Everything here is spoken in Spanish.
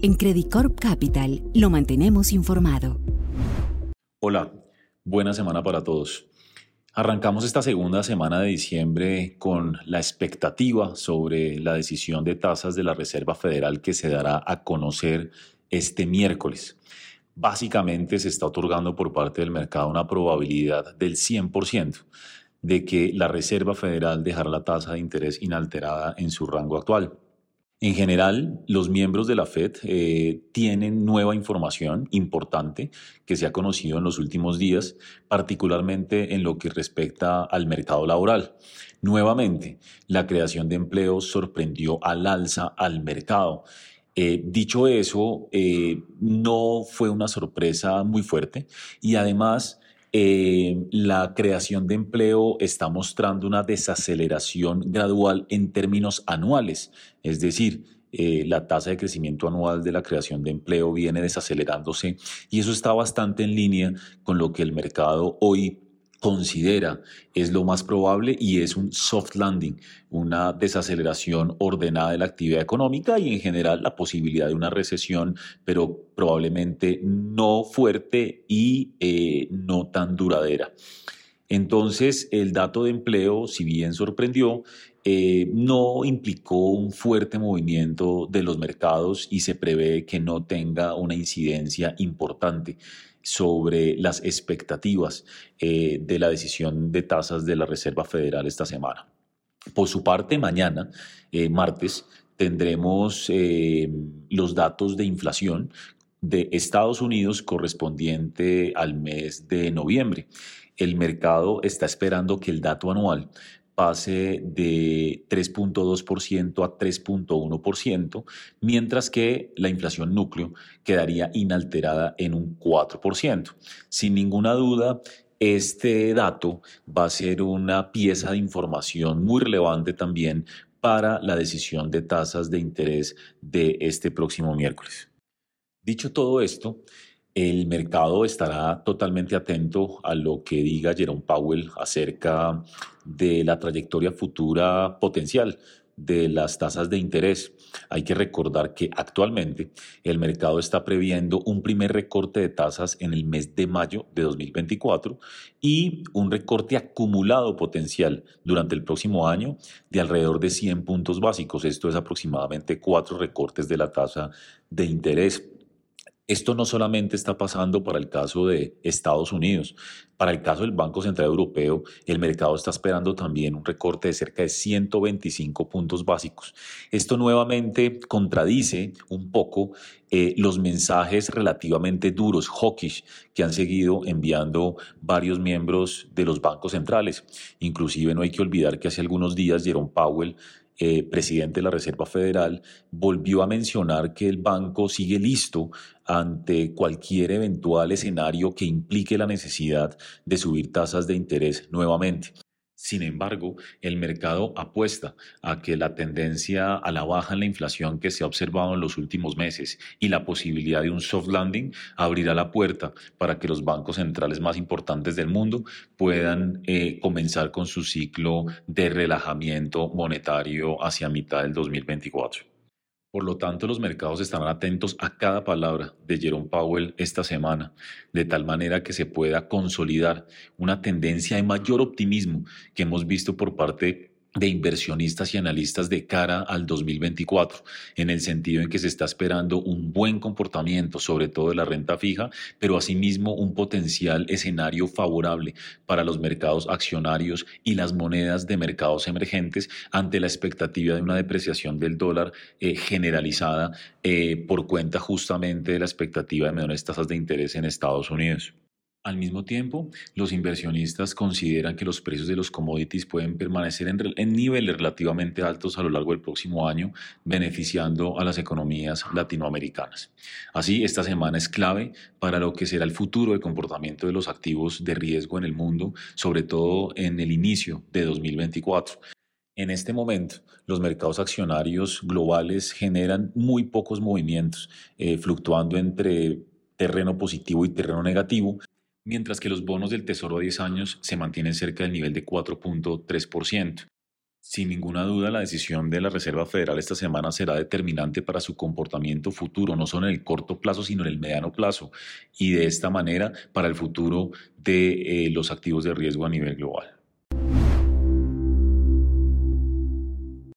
En Credit Corp Capital lo mantenemos informado. Hola, buena semana para todos. Arrancamos esta segunda semana de diciembre con la expectativa sobre la decisión de tasas de la Reserva Federal que se dará a conocer este miércoles. Básicamente se está otorgando por parte del mercado una probabilidad del 100% de que la Reserva Federal dejará la tasa de interés inalterada en su rango actual. En general, los miembros de la Fed eh, tienen nueva información importante que se ha conocido en los últimos días, particularmente en lo que respecta al mercado laboral. Nuevamente, la creación de empleos sorprendió al alza al mercado. Eh, dicho eso, eh, no fue una sorpresa muy fuerte y además eh, la creación de empleo está mostrando una desaceleración gradual en términos anuales, es decir, eh, la tasa de crecimiento anual de la creación de empleo viene desacelerándose y eso está bastante en línea con lo que el mercado hoy considera es lo más probable y es un soft landing, una desaceleración ordenada de la actividad económica y en general la posibilidad de una recesión, pero probablemente no fuerte y eh, no tan duradera. Entonces, el dato de empleo, si bien sorprendió, eh, no implicó un fuerte movimiento de los mercados y se prevé que no tenga una incidencia importante sobre las expectativas eh, de la decisión de tasas de la Reserva Federal esta semana. Por su parte, mañana, eh, martes, tendremos eh, los datos de inflación de Estados Unidos correspondiente al mes de noviembre. El mercado está esperando que el dato anual pase de 3.2% a 3.1%, mientras que la inflación núcleo quedaría inalterada en un 4%. Sin ninguna duda, este dato va a ser una pieza de información muy relevante también para la decisión de tasas de interés de este próximo miércoles. Dicho todo esto, el mercado estará totalmente atento a lo que diga Jerome Powell acerca de la trayectoria futura potencial de las tasas de interés. Hay que recordar que actualmente el mercado está previendo un primer recorte de tasas en el mes de mayo de 2024 y un recorte acumulado potencial durante el próximo año de alrededor de 100 puntos básicos. Esto es aproximadamente cuatro recortes de la tasa de interés. Esto no solamente está pasando para el caso de Estados Unidos, para el caso del Banco Central Europeo, el mercado está esperando también un recorte de cerca de 125 puntos básicos. Esto nuevamente contradice un poco eh, los mensajes relativamente duros, hawkish, que han seguido enviando varios miembros de los bancos centrales. Inclusive no hay que olvidar que hace algunos días Jerome Powell eh, presidente de la Reserva Federal, volvió a mencionar que el banco sigue listo ante cualquier eventual escenario que implique la necesidad de subir tasas de interés nuevamente. Sin embargo, el mercado apuesta a que la tendencia a la baja en la inflación que se ha observado en los últimos meses y la posibilidad de un soft landing abrirá la puerta para que los bancos centrales más importantes del mundo puedan eh, comenzar con su ciclo de relajamiento monetario hacia mitad del 2024. Por lo tanto, los mercados estarán atentos a cada palabra de Jerome Powell esta semana, de tal manera que se pueda consolidar una tendencia de mayor optimismo que hemos visto por parte de inversionistas y analistas de cara al 2024, en el sentido en que se está esperando un buen comportamiento, sobre todo de la renta fija, pero asimismo un potencial escenario favorable para los mercados accionarios y las monedas de mercados emergentes ante la expectativa de una depreciación del dólar eh, generalizada eh, por cuenta justamente de la expectativa de menores tasas de interés en Estados Unidos. Al mismo tiempo, los inversionistas consideran que los precios de los commodities pueden permanecer en, niveles relativamente altos a lo largo del próximo año, beneficiando a las economías latinoamericanas. Así, esta semana es clave para lo que será el futuro del comportamiento de los activos de riesgo en el mundo, sobre todo en el inicio de 2024. En este momento, los mercados accionarios globales generan muy pocos movimientos, eh, fluctuando entre terreno positivo y terreno negativo, mientras que los bonos del Tesoro a 10 años se mantienen cerca del nivel de 4.3%. Sin ninguna duda, la decisión de la Reserva Federal esta semana será determinante para su comportamiento futuro, no solo en el corto plazo, sino en el mediano plazo, y de esta manera para el futuro de eh, los activos de riesgo a nivel global.